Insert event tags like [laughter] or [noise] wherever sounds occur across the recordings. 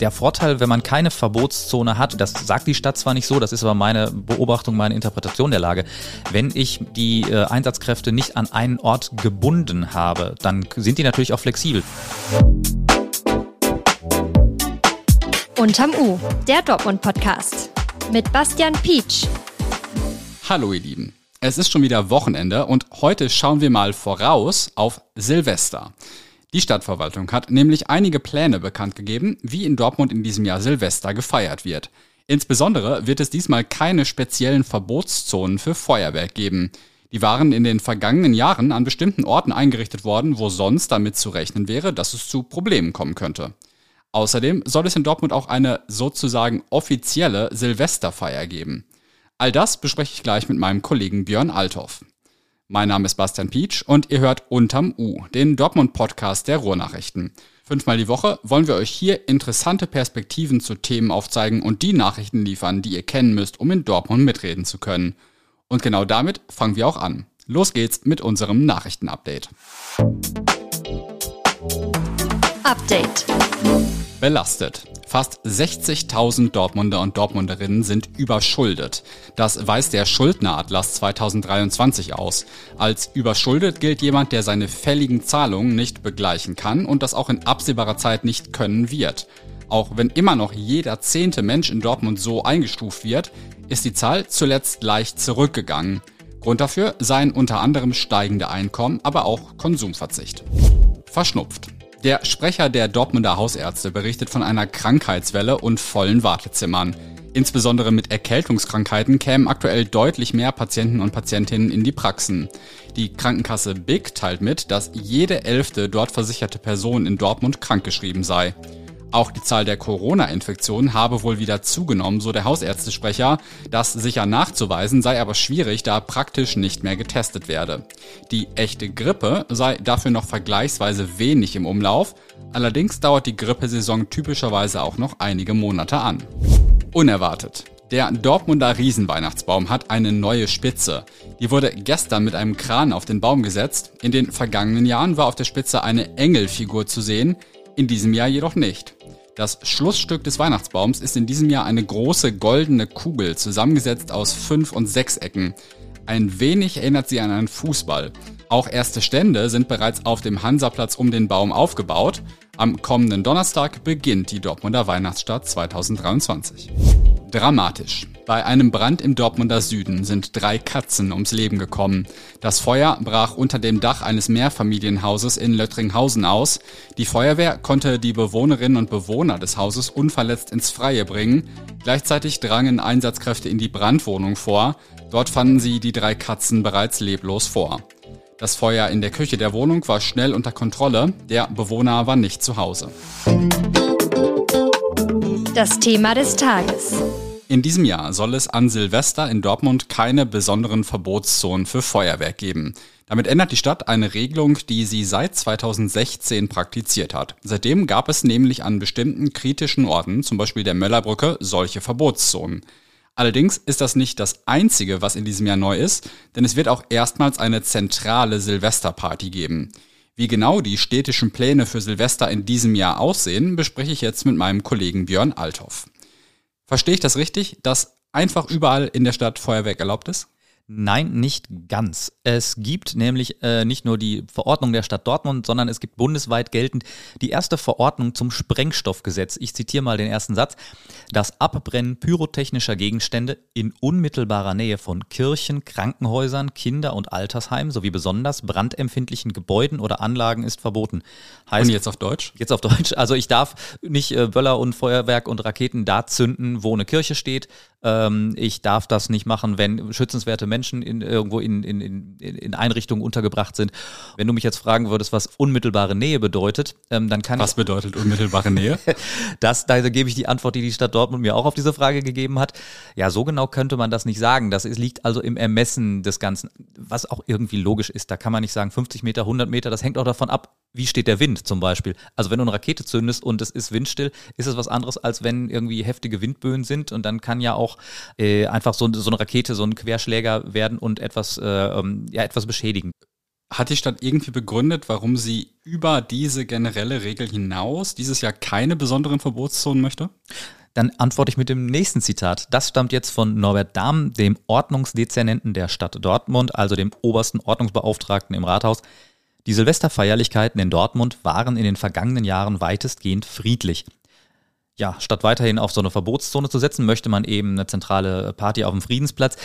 Der Vorteil, wenn man keine Verbotszone hat, das sagt die Stadt zwar nicht so, das ist aber meine Beobachtung, meine Interpretation der Lage. Wenn ich die äh, Einsatzkräfte nicht an einen Ort gebunden habe, dann sind die natürlich auch flexibel. Unterm U, der Dortmund-Podcast. Mit Bastian Pietsch. Hallo ihr Lieben. Es ist schon wieder Wochenende und heute schauen wir mal voraus auf Silvester. Die Stadtverwaltung hat nämlich einige Pläne bekannt gegeben, wie in Dortmund in diesem Jahr Silvester gefeiert wird. Insbesondere wird es diesmal keine speziellen Verbotszonen für Feuerwerk geben. Die waren in den vergangenen Jahren an bestimmten Orten eingerichtet worden, wo sonst damit zu rechnen wäre, dass es zu Problemen kommen könnte. Außerdem soll es in Dortmund auch eine sozusagen offizielle Silvesterfeier geben. All das bespreche ich gleich mit meinem Kollegen Björn Althoff. Mein Name ist Bastian Pietsch und ihr hört Unterm U, den Dortmund-Podcast der Ruhrnachrichten. Fünfmal die Woche wollen wir euch hier interessante Perspektiven zu Themen aufzeigen und die Nachrichten liefern, die ihr kennen müsst, um in Dortmund mitreden zu können. Und genau damit fangen wir auch an. Los geht's mit unserem Nachrichtenupdate. Update. Belastet. Fast 60.000 Dortmunder und Dortmunderinnen sind überschuldet. Das weist der Schuldneratlas 2023 aus. Als überschuldet gilt jemand, der seine fälligen Zahlungen nicht begleichen kann und das auch in absehbarer Zeit nicht können wird. Auch wenn immer noch jeder zehnte Mensch in Dortmund so eingestuft wird, ist die Zahl zuletzt leicht zurückgegangen. Grund dafür seien unter anderem steigende Einkommen, aber auch Konsumverzicht. Verschnupft. Der Sprecher der Dortmunder Hausärzte berichtet von einer Krankheitswelle und vollen Wartezimmern. Insbesondere mit Erkältungskrankheiten kämen aktuell deutlich mehr Patienten und Patientinnen in die Praxen. Die Krankenkasse BIG teilt mit, dass jede elfte dort versicherte Person in Dortmund krankgeschrieben sei. Auch die Zahl der Corona-Infektionen habe wohl wieder zugenommen, so der Hausärztesprecher. Das sicher nachzuweisen sei aber schwierig, da praktisch nicht mehr getestet werde. Die echte Grippe sei dafür noch vergleichsweise wenig im Umlauf. Allerdings dauert die Grippesaison typischerweise auch noch einige Monate an. Unerwartet. Der Dortmunder Riesenweihnachtsbaum hat eine neue Spitze. Die wurde gestern mit einem Kran auf den Baum gesetzt. In den vergangenen Jahren war auf der Spitze eine Engelfigur zu sehen, in diesem Jahr jedoch nicht. Das Schlussstück des Weihnachtsbaums ist in diesem Jahr eine große goldene Kugel, zusammengesetzt aus fünf und sechs Ecken. Ein wenig erinnert sie an einen Fußball. Auch erste Stände sind bereits auf dem Hansaplatz um den Baum aufgebaut. Am kommenden Donnerstag beginnt die Dortmunder Weihnachtsstadt 2023. Dramatisch. Bei einem Brand im Dortmunder Süden sind drei Katzen ums Leben gekommen. Das Feuer brach unter dem Dach eines Mehrfamilienhauses in Löttringhausen aus. Die Feuerwehr konnte die Bewohnerinnen und Bewohner des Hauses unverletzt ins Freie bringen. Gleichzeitig drangen Einsatzkräfte in die Brandwohnung vor. Dort fanden sie die drei Katzen bereits leblos vor. Das Feuer in der Küche der Wohnung war schnell unter Kontrolle. Der Bewohner war nicht zu Hause. Das Thema des Tages. In diesem Jahr soll es an Silvester in Dortmund keine besonderen Verbotszonen für Feuerwerk geben. Damit ändert die Stadt eine Regelung, die sie seit 2016 praktiziert hat. Seitdem gab es nämlich an bestimmten kritischen Orten, zum Beispiel der Möllerbrücke, solche Verbotszonen. Allerdings ist das nicht das Einzige, was in diesem Jahr neu ist, denn es wird auch erstmals eine zentrale Silvesterparty geben. Wie genau die städtischen Pläne für Silvester in diesem Jahr aussehen, bespreche ich jetzt mit meinem Kollegen Björn Althoff. Verstehe ich das richtig, dass einfach überall in der Stadt Feuerwerk erlaubt ist? Nein, nicht ganz. Es gibt nämlich äh, nicht nur die Verordnung der Stadt Dortmund, sondern es gibt bundesweit geltend die erste Verordnung zum Sprengstoffgesetz. Ich zitiere mal den ersten Satz. Das Abbrennen pyrotechnischer Gegenstände in unmittelbarer Nähe von Kirchen, Krankenhäusern, Kinder- und Altersheimen sowie besonders brandempfindlichen Gebäuden oder Anlagen ist verboten. Heißt, und jetzt auf Deutsch? Jetzt auf Deutsch. Also ich darf nicht äh, Böller und Feuerwerk und Raketen da zünden, wo eine Kirche steht. Ähm, ich darf das nicht machen, wenn schützenswerte Menschen in, irgendwo in, in, in, in Einrichtungen untergebracht sind. Wenn du mich jetzt fragen würdest, was unmittelbare Nähe bedeutet, ähm, dann kann was ich. Was bedeutet unmittelbare Nähe? [laughs] das, da gebe ich die Antwort, die die Stadt Dortmund mir auch auf diese Frage gegeben hat. Ja, so genau könnte man das nicht sagen. Das ist, liegt also im Ermessen des Ganzen, was auch irgendwie logisch ist. Da kann man nicht sagen 50 Meter, 100 Meter. Das hängt auch davon ab, wie steht der Wind zum Beispiel. Also wenn du eine Rakete zündest und es ist windstill, ist es was anderes, als wenn irgendwie heftige Windböen sind und dann kann ja auch äh, einfach so, so eine Rakete, so ein Querschläger werden und etwas, äh, ähm, ja, etwas beschädigen. Hat die Stadt irgendwie begründet, warum sie über diese generelle Regel hinaus dieses Jahr keine besonderen Verbotszonen möchte? Dann antworte ich mit dem nächsten Zitat. Das stammt jetzt von Norbert Dahm, dem Ordnungsdezernenten der Stadt Dortmund, also dem obersten Ordnungsbeauftragten im Rathaus. Die Silvesterfeierlichkeiten in Dortmund waren in den vergangenen Jahren weitestgehend friedlich. Ja, statt weiterhin auf so eine Verbotszone zu setzen, möchte man eben eine zentrale Party auf dem Friedensplatz.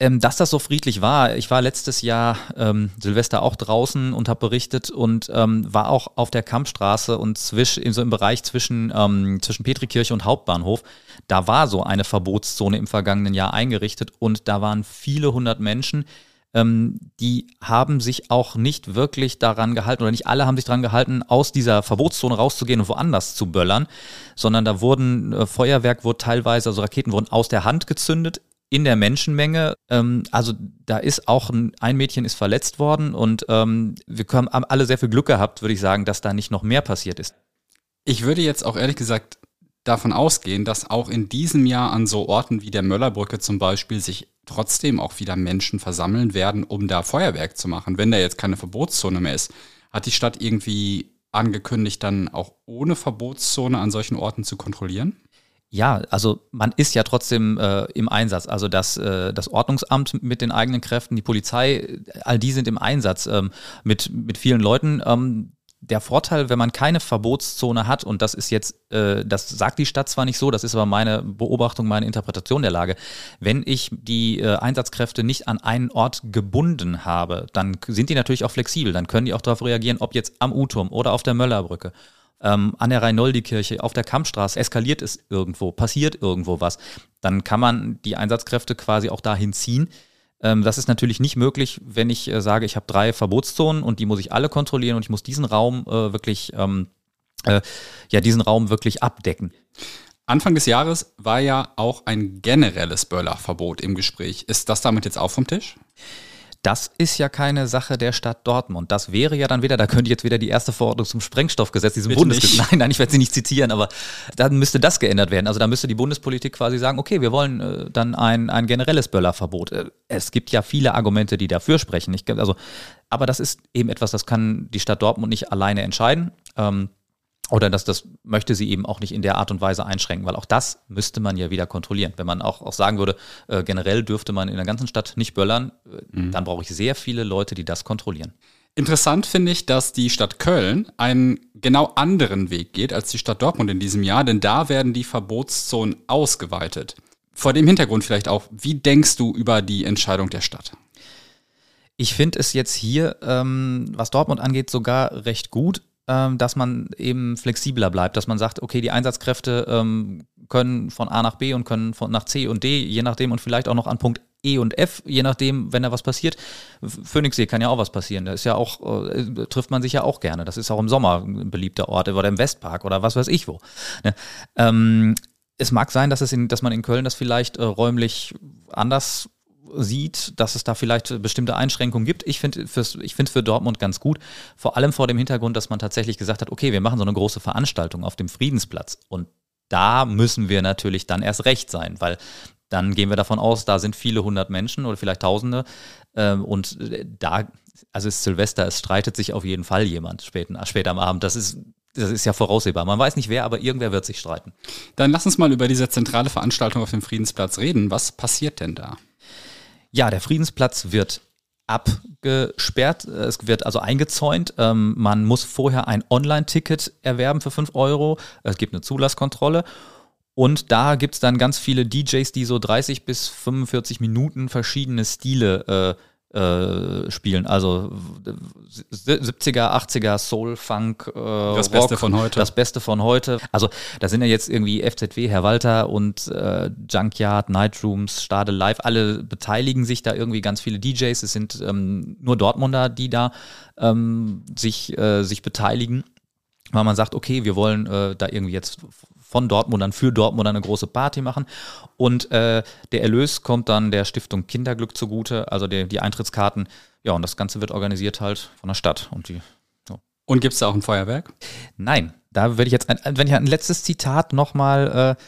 Ähm, dass das so friedlich war. Ich war letztes Jahr ähm, Silvester auch draußen und habe berichtet und ähm, war auch auf der Kampfstraße und zwisch, so im Bereich zwischen, ähm, zwischen Petrikirche und Hauptbahnhof. Da war so eine Verbotszone im vergangenen Jahr eingerichtet und da waren viele hundert Menschen. Ähm, die haben sich auch nicht wirklich daran gehalten oder nicht alle haben sich daran gehalten, aus dieser Verbotszone rauszugehen und woanders zu böllern, sondern da wurden äh, Feuerwerk wurde teilweise, also Raketen wurden aus der Hand gezündet in der Menschenmenge. Ähm, also da ist auch ein, ein Mädchen ist verletzt worden und ähm, wir haben alle sehr viel Glück gehabt, würde ich sagen, dass da nicht noch mehr passiert ist. Ich würde jetzt auch ehrlich gesagt davon ausgehen, dass auch in diesem Jahr an so Orten wie der Möllerbrücke zum Beispiel sich trotzdem auch wieder Menschen versammeln werden, um da Feuerwerk zu machen, wenn da jetzt keine Verbotszone mehr ist. Hat die Stadt irgendwie angekündigt, dann auch ohne Verbotszone an solchen Orten zu kontrollieren? Ja, also man ist ja trotzdem äh, im Einsatz. Also das, äh, das Ordnungsamt mit den eigenen Kräften, die Polizei, all die sind im Einsatz ähm, mit, mit vielen Leuten. Ähm, der Vorteil, wenn man keine Verbotszone hat, und das ist jetzt, äh, das sagt die Stadt zwar nicht so, das ist aber meine Beobachtung, meine Interpretation der Lage, wenn ich die äh, Einsatzkräfte nicht an einen Ort gebunden habe, dann sind die natürlich auch flexibel, dann können die auch darauf reagieren, ob jetzt am U-Turm oder auf der Möllerbrücke ähm, an der Rhein-Noldi-Kirche, auf der Kampfstraße, eskaliert es irgendwo, passiert irgendwo was, dann kann man die Einsatzkräfte quasi auch dahin ziehen. Ähm, das ist natürlich nicht möglich, wenn ich äh, sage, ich habe drei Verbotszonen und die muss ich alle kontrollieren und ich muss diesen Raum äh, wirklich, ähm, äh, ja, diesen Raum wirklich abdecken. Anfang des Jahres war ja auch ein generelles Böllerverbot im Gespräch. Ist das damit jetzt auch vom Tisch? Das ist ja keine Sache der Stadt Dortmund. Das wäre ja dann wieder, da könnte jetzt wieder die erste Verordnung zum Sprengstoffgesetz, diesem Bundesgesetz. [laughs] Nein, nein, ich werde sie nicht zitieren, aber dann müsste das geändert werden. Also da müsste die Bundespolitik quasi sagen, okay, wir wollen äh, dann ein, ein generelles Böllerverbot. Äh, es gibt ja viele Argumente, die dafür sprechen. Ich, also, aber das ist eben etwas, das kann die Stadt Dortmund nicht alleine entscheiden. Ähm, oder dass das möchte sie eben auch nicht in der Art und Weise einschränken, weil auch das müsste man ja wieder kontrollieren. Wenn man auch, auch sagen würde, äh, generell dürfte man in der ganzen Stadt nicht böllern, äh, mhm. dann brauche ich sehr viele Leute, die das kontrollieren. Interessant finde ich, dass die Stadt Köln einen genau anderen Weg geht als die Stadt Dortmund in diesem Jahr, denn da werden die Verbotszonen ausgeweitet. Vor dem Hintergrund vielleicht auch, wie denkst du über die Entscheidung der Stadt? Ich finde es jetzt hier, ähm, was Dortmund angeht, sogar recht gut dass man eben flexibler bleibt, dass man sagt, okay, die Einsatzkräfte ähm, können von A nach B und können von nach C und D, je nachdem und vielleicht auch noch an Punkt E und F, je nachdem, wenn da was passiert. Phoenixsee kann ja auch was passieren. Da ist ja auch, äh, trifft man sich ja auch gerne. Das ist auch im Sommer ein beliebter Ort oder im Westpark oder was weiß ich wo. Ne? Ähm, es mag sein, dass, es in, dass man in Köln das vielleicht äh, räumlich anders sieht, dass es da vielleicht bestimmte Einschränkungen gibt. Ich finde es für Dortmund ganz gut, vor allem vor dem Hintergrund, dass man tatsächlich gesagt hat, okay, wir machen so eine große Veranstaltung auf dem Friedensplatz und da müssen wir natürlich dann erst recht sein, weil dann gehen wir davon aus, da sind viele hundert Menschen oder vielleicht Tausende ähm, und da, also ist Silvester, es streitet sich auf jeden Fall jemand später, später am Abend. Das ist das ist ja voraussehbar. Man weiß nicht wer, aber irgendwer wird sich streiten. Dann lass uns mal über diese zentrale Veranstaltung auf dem Friedensplatz reden. Was passiert denn da? Ja, der Friedensplatz wird abgesperrt, es wird also eingezäunt. Ähm, man muss vorher ein Online-Ticket erwerben für 5 Euro. Es gibt eine Zulasskontrolle. Und da gibt es dann ganz viele DJs, die so 30 bis 45 Minuten verschiedene Stile äh, äh, spielen. Also 70er, 80er, Soul, Funk, äh, das Rock, Beste von heute. Das Beste von heute. Also da sind ja jetzt irgendwie FZW, Herr Walter und äh, Junkyard, Nightrooms, Stade Live, alle beteiligen sich da irgendwie ganz viele DJs. Es sind ähm, nur Dortmunder, die da ähm, sich, äh, sich beteiligen weil man sagt, okay, wir wollen äh, da irgendwie jetzt von Dortmundern für Dortmund eine große Party machen. Und äh, der Erlös kommt dann der Stiftung Kinderglück zugute, also die, die Eintrittskarten. Ja, und das Ganze wird organisiert halt von der Stadt. Und, die, und gibt es da auch ein Feuerwerk? Nein, da würde ich jetzt, ein, wenn ich ein letztes Zitat nochmal äh,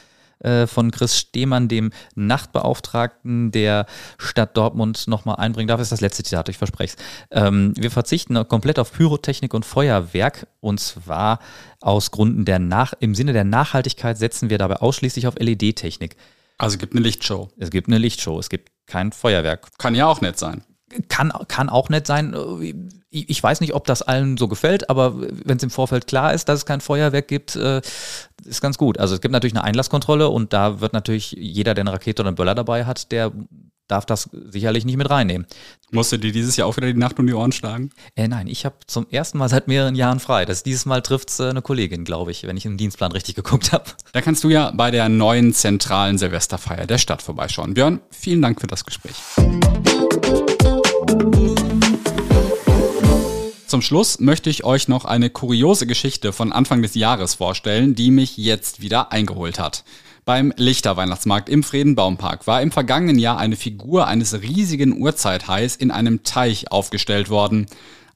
von Chris Stehmann, dem Nachtbeauftragten der Stadt Dortmund, nochmal einbringen darf. Das ist das letzte Zitat, ich verspreche es. Ähm, wir verzichten komplett auf Pyrotechnik und Feuerwerk und zwar aus Gründen der Nach im Sinne der Nachhaltigkeit setzen wir dabei ausschließlich auf LED-Technik. Also es gibt eine Lichtshow. Es gibt eine Lichtshow, es gibt kein Feuerwerk. Kann ja auch nett sein. Kann, kann auch nett sein. Ich weiß nicht, ob das allen so gefällt, aber wenn es im Vorfeld klar ist, dass es kein Feuerwerk gibt, äh, ist ganz gut. Also es gibt natürlich eine Einlasskontrolle und da wird natürlich jeder, der eine Rakete oder einen Böller dabei hat, der darf das sicherlich nicht mit reinnehmen. Musst du dir dieses Jahr auch wieder die Nacht um die Ohren schlagen? Äh, nein, ich habe zum ersten Mal seit mehreren Jahren frei. Das dieses Mal trifft äh, eine Kollegin, glaube ich, wenn ich den Dienstplan richtig geguckt habe. Da kannst du ja bei der neuen zentralen Silvesterfeier der Stadt vorbeischauen. Björn, vielen Dank für das Gespräch. Zum Schluss möchte ich euch noch eine kuriose Geschichte von Anfang des Jahres vorstellen, die mich jetzt wieder eingeholt hat. Beim Lichterweihnachtsmarkt im Friedenbaumpark war im vergangenen Jahr eine Figur eines riesigen Urzeithais in einem Teich aufgestellt worden.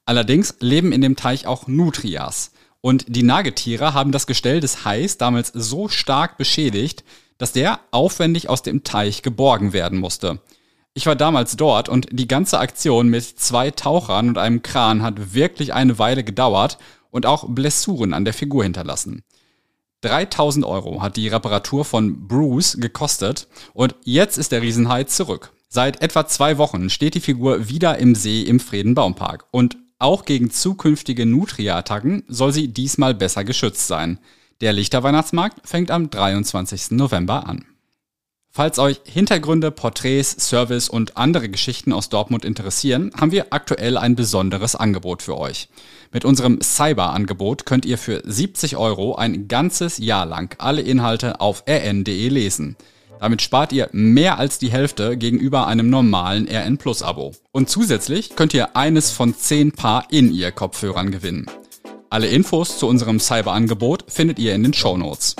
Allerdings leben in dem Teich auch Nutrias. Und die Nagetiere haben das Gestell des Hais damals so stark beschädigt, dass der aufwendig aus dem Teich geborgen werden musste. Ich war damals dort und die ganze Aktion mit zwei Tauchern und einem Kran hat wirklich eine Weile gedauert und auch Blessuren an der Figur hinterlassen. 3000 Euro hat die Reparatur von Bruce gekostet und jetzt ist der Riesenhai zurück. Seit etwa zwei Wochen steht die Figur wieder im See im Friedenbaumpark und auch gegen zukünftige Nutria-Attacken soll sie diesmal besser geschützt sein. Der Lichterweihnachtsmarkt fängt am 23. November an. Falls euch Hintergründe, Porträts, Service und andere Geschichten aus Dortmund interessieren, haben wir aktuell ein besonderes Angebot für euch. Mit unserem Cyber-Angebot könnt ihr für 70 Euro ein ganzes Jahr lang alle Inhalte auf rn.de lesen. Damit spart ihr mehr als die Hälfte gegenüber einem normalen RN Plus Abo. Und zusätzlich könnt ihr eines von 10 Paar In-Ear-Kopfhörern gewinnen. Alle Infos zu unserem Cyber-Angebot findet ihr in den Show Notes.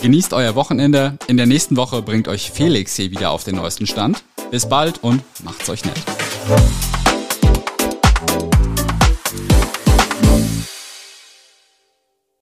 Genießt euer Wochenende. In der nächsten Woche bringt euch Felix hier wieder auf den neuesten Stand. Bis bald und macht's euch nett.